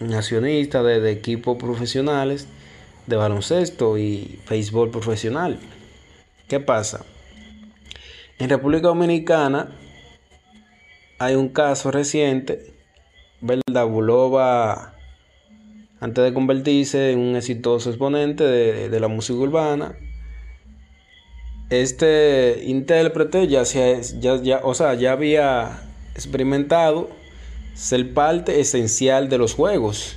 Nacionista de, de equipos profesionales de baloncesto y béisbol profesional. ¿Qué pasa? En República Dominicana hay un caso reciente, ¿verdad? Bulova, antes de convertirse en un exitoso exponente de, de la música urbana, este intérprete ya, se, ya, ya, o sea, ya había experimentado ser parte esencial de los juegos.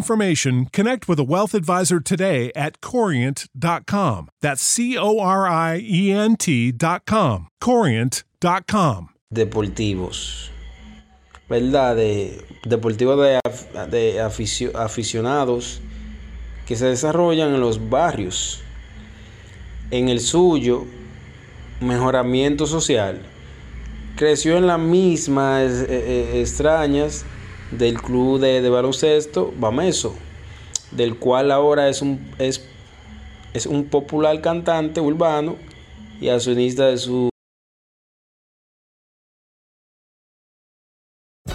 information, connect with a wealth advisor today at corient.com. That's C O R I E N T.com. Corient.com. deportivos, ¿verdad? De, deportivos de, de aficio- aficionados que se desarrollan en los barrios. En el suyo, mejoramiento social, creció en las mismas eh, eh, extrañas del club de, de baloncesto Bameso, del cual ahora es un, es, es un popular cantante urbano y accionista de su